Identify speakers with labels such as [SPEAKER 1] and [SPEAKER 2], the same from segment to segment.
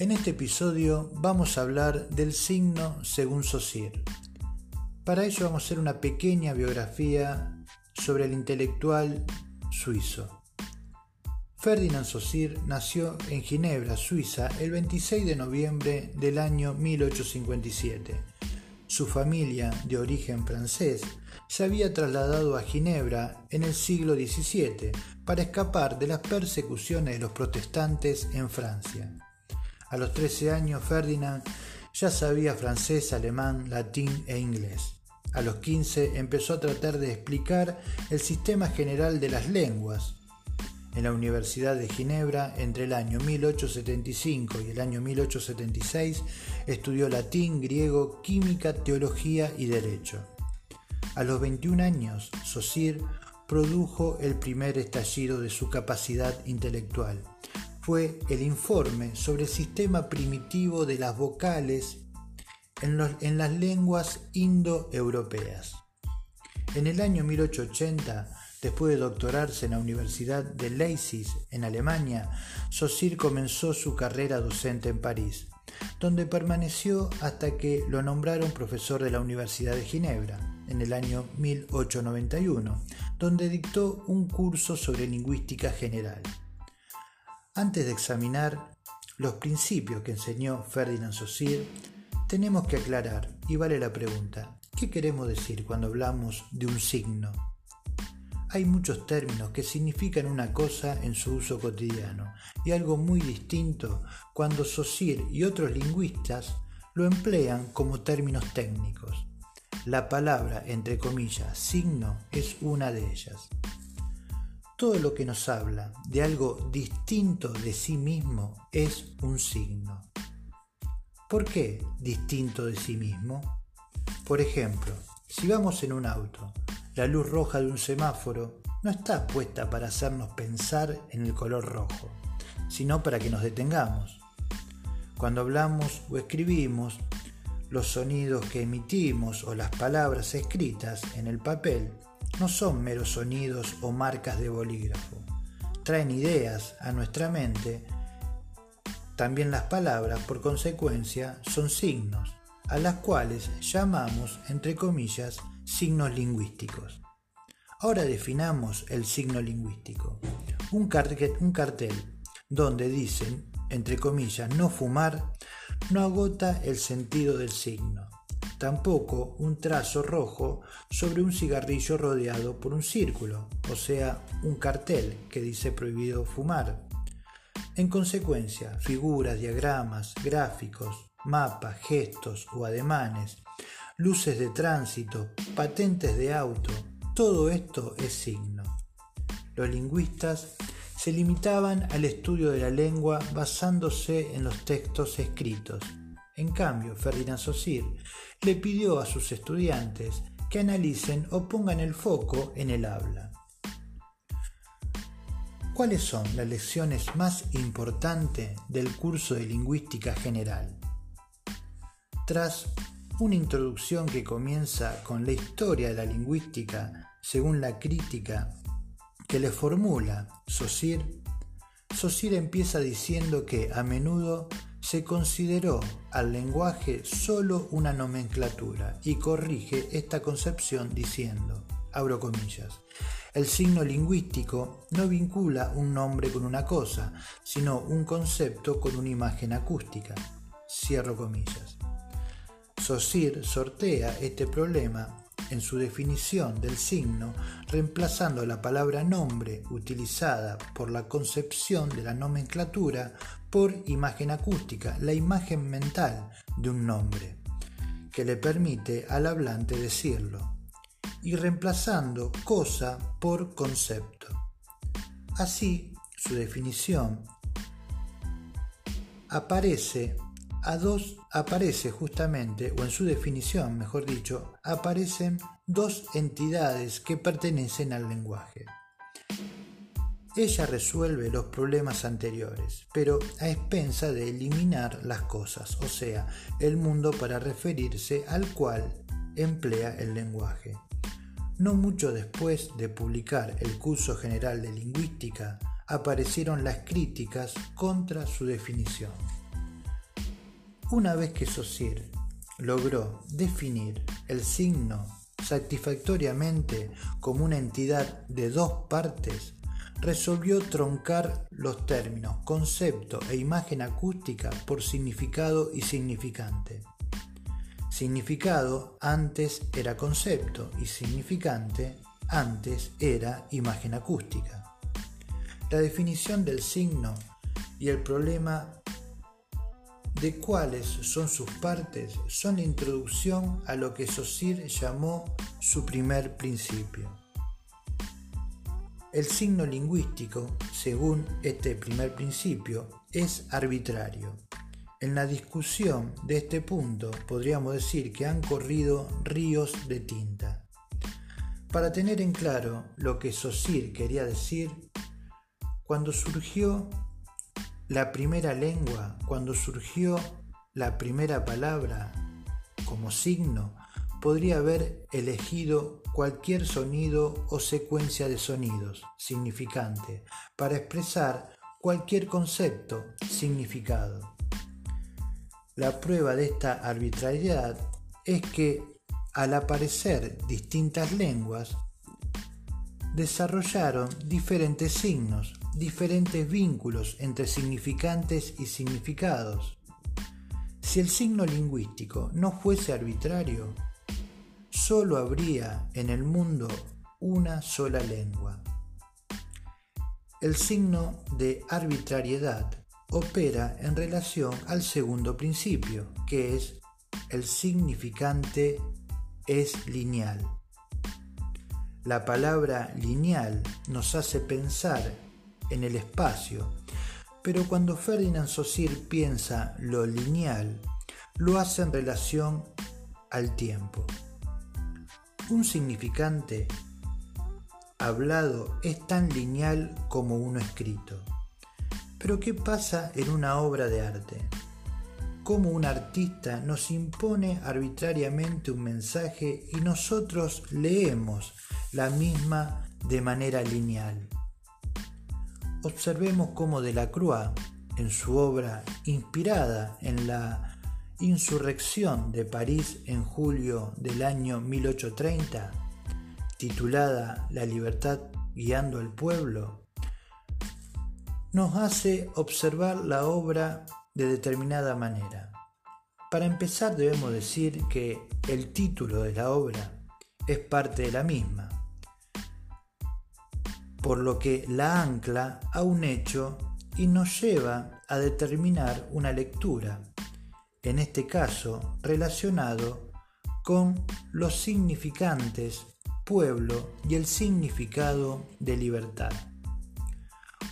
[SPEAKER 1] En este episodio vamos a hablar del signo según Saussure. Para ello vamos a hacer una pequeña biografía sobre el intelectual suizo. Ferdinand Saussure nació en Ginebra, Suiza, el 26 de noviembre del año 1857. Su familia, de origen francés, se había trasladado a Ginebra en el siglo XVII para escapar de las persecuciones de los protestantes en Francia. A los 13 años Ferdinand ya sabía francés, alemán, latín e inglés. A los 15 empezó a tratar de explicar el sistema general de las lenguas. En la Universidad de Ginebra, entre el año 1875 y el año 1876, estudió latín, griego, química, teología y derecho. A los 21 años, Saussure produjo el primer estallido de su capacidad intelectual fue el informe sobre el sistema primitivo de las vocales en, las lenguas indoeuropeas. En el año 1880, después de doctorarse en la Universidad de Leipzig, en Alemania, Saussure comenzó su carrera docente en París, donde permaneció hasta que lo nombraron profesor de la Universidad de Ginebra en el año 1891, donde dictó un curso sobre lingüística general. Antes de examinar los principios que enseñó Ferdinand Saussure, tenemos que aclarar, y vale la pregunta, ¿qué queremos decir cuando hablamos de un signo? Hay muchos términos que significan una cosa en su uso cotidiano y algo muy distinto cuando Saussure y otros lingüistas lo emplean como términos técnicos. La palabra, entre comillas, signo es una de ellas. Todo lo que nos habla de algo distinto de sí mismo es un signo. ¿Por qué distinto de sí mismo? Por ejemplo, si vamos en un auto, la luz roja de un semáforo no está puesta para hacernos pensar en el color rojo, sino para que nos detengamos. Cuando hablamos o escribimos, los sonidos que emitimos o las palabras escritas en el papel no son meros sonidos o marcas de bolígrafo. Traen ideas a nuestra mente. También las palabras, por consecuencia, son signos, a las cuales llamamos, entre comillas, signos lingüísticos. Ahora definamos el signo lingüístico. Un, cartel, un cartel donde dicen, entre comillas, no fumar, no agota el sentido del signo tampoco un trazo rojo sobre un cigarrillo rodeado por un círculo, o sea, un cartel que dice prohibido fumar. En consecuencia, figuras, diagramas, gráficos, mapas, gestos o ademanes, luces de tránsito, patentes de auto, todo esto es signo. Los lingüistas se limitaban al estudio de la lengua basándose en los textos escritos. En cambio, Ferdinand Saussure le pidió a sus estudiantes que analicen o pongan el foco en el habla. ¿Cuáles son las lecciones más importantes del curso de lingüística general? Tras una introducción que comienza con la historia de la lingüística según la crítica que le formula Saussure, Saussure empieza diciendo que a menudo se consideró al lenguaje solo una nomenclatura y corrige esta concepción diciendo, comillas, el signo lingüístico no vincula un nombre con una cosa, sino un concepto con una imagen acústica. Cierro comillas. Sortea este problema en su definición del signo, reemplazando la palabra nombre utilizada por la concepción de la nomenclatura por imagen acústica, la imagen mental de un nombre, que le permite al hablante decirlo, y reemplazando cosa por concepto. Así, su definición aparece a dos aparece justamente, o en su definición, mejor dicho, aparecen dos entidades que pertenecen al lenguaje. Ella resuelve los problemas anteriores, pero a expensa de eliminar las cosas, o sea, el mundo para referirse al cual emplea el lenguaje. No mucho después de publicar el curso general de lingüística, aparecieron las críticas contra su definición. Una vez que Saussure logró definir el signo satisfactoriamente como una entidad de dos partes, resolvió troncar los términos concepto e imagen acústica por significado y significante. Significado antes era concepto y significante antes era imagen acústica. La definición del signo y el problema de cuáles son sus partes son introducción a lo que Saussure llamó su primer principio. El signo lingüístico, según este primer principio, es arbitrario. En la discusión de este punto podríamos decir que han corrido ríos de tinta. Para tener en claro lo que Saussure quería decir, cuando surgió la primera lengua, cuando surgió la primera palabra como signo, podría haber elegido cualquier sonido o secuencia de sonidos significante para expresar cualquier concepto significado. La prueba de esta arbitrariedad es que al aparecer distintas lenguas, desarrollaron diferentes signos diferentes vínculos entre significantes y significados. Si el signo lingüístico no fuese arbitrario, solo habría en el mundo una sola lengua. El signo de arbitrariedad opera en relación al segundo principio, que es el significante es lineal. La palabra lineal nos hace pensar en el espacio, pero cuando Ferdinand Saussure piensa lo lineal, lo hace en relación al tiempo. Un significante hablado es tan lineal como uno escrito. Pero ¿qué pasa en una obra de arte? ¿Cómo un artista nos impone arbitrariamente un mensaje y nosotros leemos la misma de manera lineal? Observemos cómo Delacroix, en su obra inspirada en la insurrección de París en julio del año 1830, titulada La libertad guiando al pueblo, nos hace observar la obra de determinada manera. Para empezar debemos decir que el título de la obra es parte de la misma por lo que la ancla a un hecho y nos lleva a determinar una lectura, en este caso relacionado con los significantes pueblo y el significado de libertad.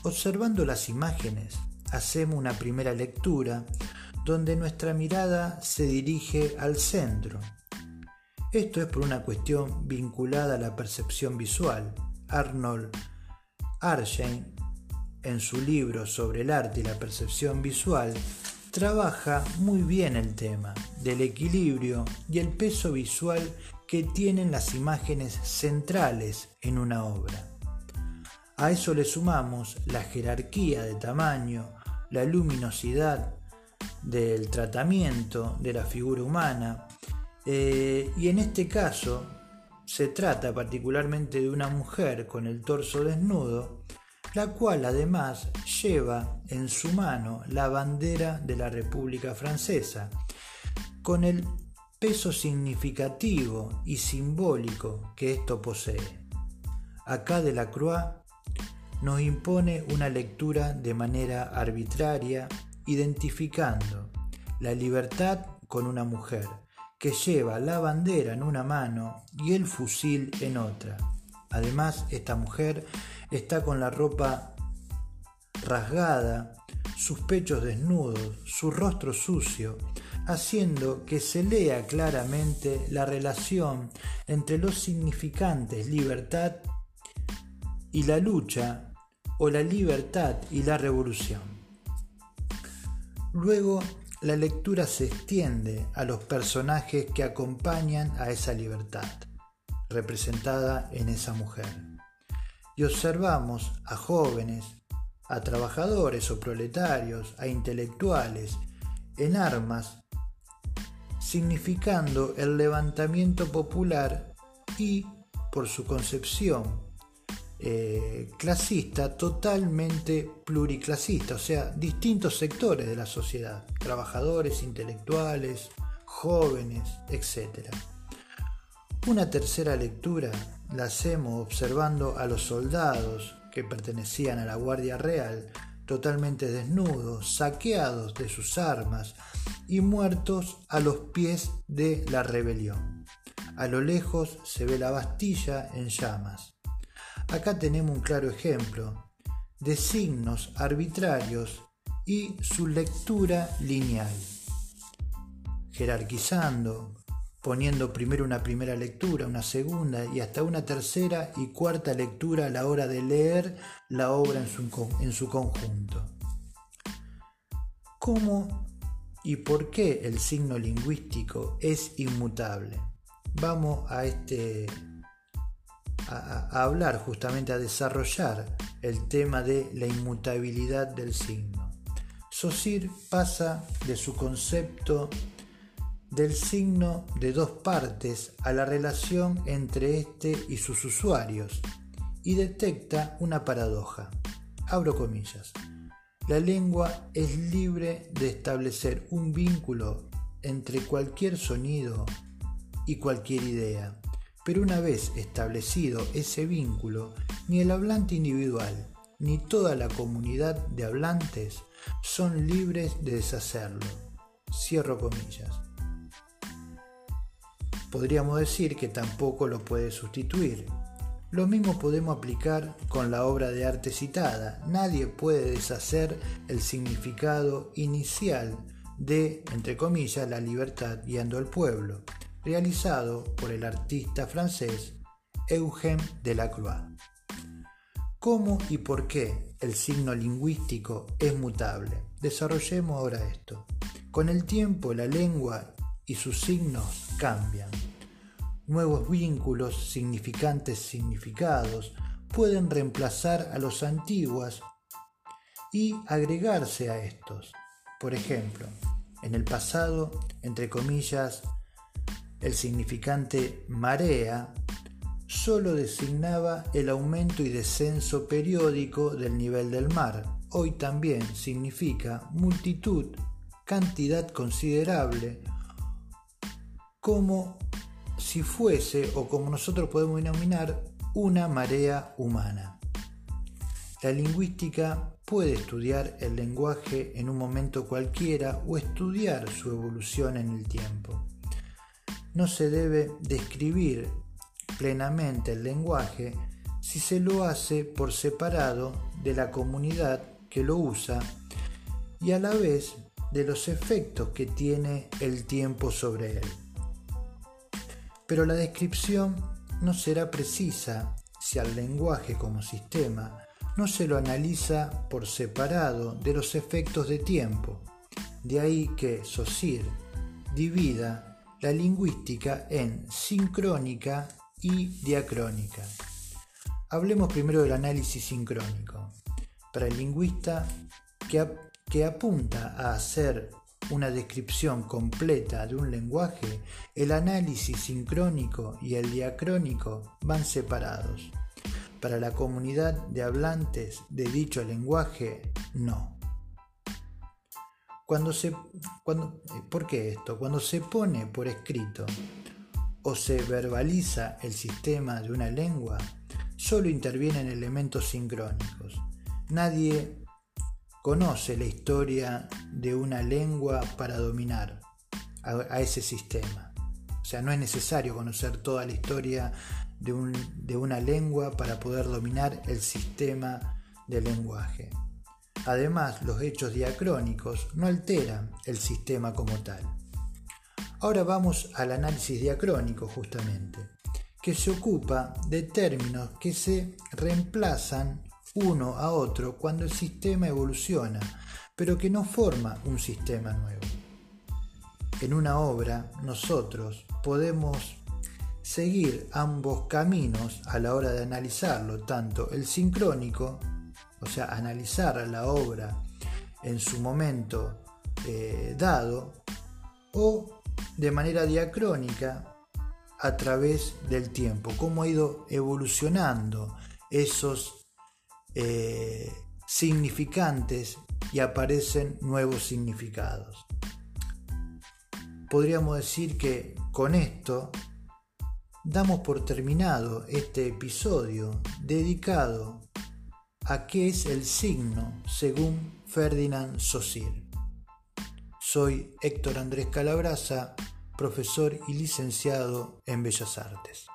[SPEAKER 1] Observando las imágenes, hacemos una primera lectura donde nuestra mirada se dirige al centro. Esto es por una cuestión vinculada a la percepción visual. Arnold Arshine, en su libro sobre el arte y la percepción visual, trabaja muy bien el tema del equilibrio y el peso visual que tienen las imágenes centrales en una obra. A eso le sumamos la jerarquía de tamaño, la luminosidad del tratamiento de la figura humana eh, y en este caso se trata particularmente de una mujer con el torso desnudo, la cual además lleva en su mano la bandera de la República Francesa, con el peso significativo y simbólico que esto posee. Acá de la nos impone una lectura de manera arbitraria, identificando la libertad con una mujer, que lleva la bandera en una mano y el fusil en otra. Además, esta mujer está con la ropa rasgada, sus pechos desnudos, su rostro sucio, haciendo que se lea claramente la relación entre los significantes libertad y la lucha o la libertad y la revolución. Luego la lectura se extiende a los personajes que acompañan a esa libertad, representada en esa mujer. Y observamos a jóvenes, a trabajadores o proletarios, a intelectuales, en armas significando el levantamiento popular y, por su concepción eh, clasista, totalmente pluriclasista, o sea, distintos sectores de la sociedad, trabajadores, intelectuales, jóvenes, etc. Una tercera lectura la hacemos observando a los soldados que pertenecían a la Guardia Real totalmente desnudos, saqueados de sus armas y muertos a los pies de la rebelión. A lo lejos se ve la Bastilla en llamas. Acá tenemos un claro ejemplo de signos arbitrarios y su lectura lineal, jerarquizando, poniendo primero una primera lectura, una segunda y hasta una tercera y cuarta lectura a la hora de leer la obra en su, en su conjunto. ¿Cómo y por qué el signo lingüístico es inmutable? Vamos a, este, a, hablar justamente, a desarrollar el tema de la inmutabilidad del signo. Saussure pasa de su concepto del signo de dos partes a la relación entre éste y sus usuarios y detecta una paradoja. Abro comillas. La lengua es libre de establecer un vínculo entre cualquier sonido y cualquier idea, pero una vez establecido ese vínculo, ni el hablante individual ni toda la comunidad de hablantes son libres de deshacerlo. Cierro comillas podríamos decir que tampoco lo puede sustituir. Lo mismo podemos aplicar con la obra de arte citada. Nadie puede deshacer el significado inicial de, entre comillas, la libertad guiando al pueblo, realizado por el artista francés Eugène Delacroix. ¿Cómo y por qué el signo lingüístico es mutable? Desarrollemos ahora esto. Con el tiempo la lengua y sus signos cambian. Nuevos vínculos, significantes significados, pueden reemplazar a los antiguos y agregarse a estos. Por ejemplo, en el pasado, entre comillas, el significante marea solo designaba el aumento y descenso periódico del nivel del mar. Hoy también significa multitud, cantidad considerable como si fuese, o como nosotros podemos denominar, una marea humana. La lingüística puede estudiar el lenguaje en un momento cualquiera o estudiar su evolución en el tiempo. No se debe describir plenamente el lenguaje si se lo hace por separado de la comunidad que lo usa y a la vez de los efectos que tiene el tiempo sobre él pero la descripción no será precisa si al lenguaje como sistema no se lo analiza por separado de los efectos de tiempo. De ahí que Saussure divida la lingüística en sincrónica y diacrónica. Hablemos primero del análisis sincrónico. Para el lingüista que, que apunta a hacer una descripción completa de un lenguaje, el análisis sincrónico y el diacrónico van separados. Para la comunidad de hablantes de dicho lenguaje, no. Cuando se, cuando, ¿Por qué esto? Cuando se pone por escrito o se verbaliza el sistema de una lengua, solo intervienen elementos sincrónicos. Nadie conoce la historia de una lengua para dominar a, ese sistema. O sea, no es necesario conocer toda la historia de, de una lengua para poder dominar el sistema del lenguaje. Además, los hechos diacrónicos no alteran el sistema como tal. Ahora vamos al análisis diacrónico justamente, que se ocupa de términos que se reemplazan uno a otro cuando el sistema evoluciona, pero que no forma un sistema nuevo. En una obra nosotros podemos seguir ambos caminos a la hora de analizarlo, tanto el sincrónico, o sea, analizar la obra en su momento eh, dado, o de manera diacrónica a través del tiempo, cómo ha ido evolucionando esos eh, significantes y aparecen nuevos significados. Podríamos decir que con esto damos por terminado este episodio dedicado a qué es el signo según Ferdinand Saussure. Soy Héctor Andrés Calabraza, profesor y licenciado en Bellas Artes.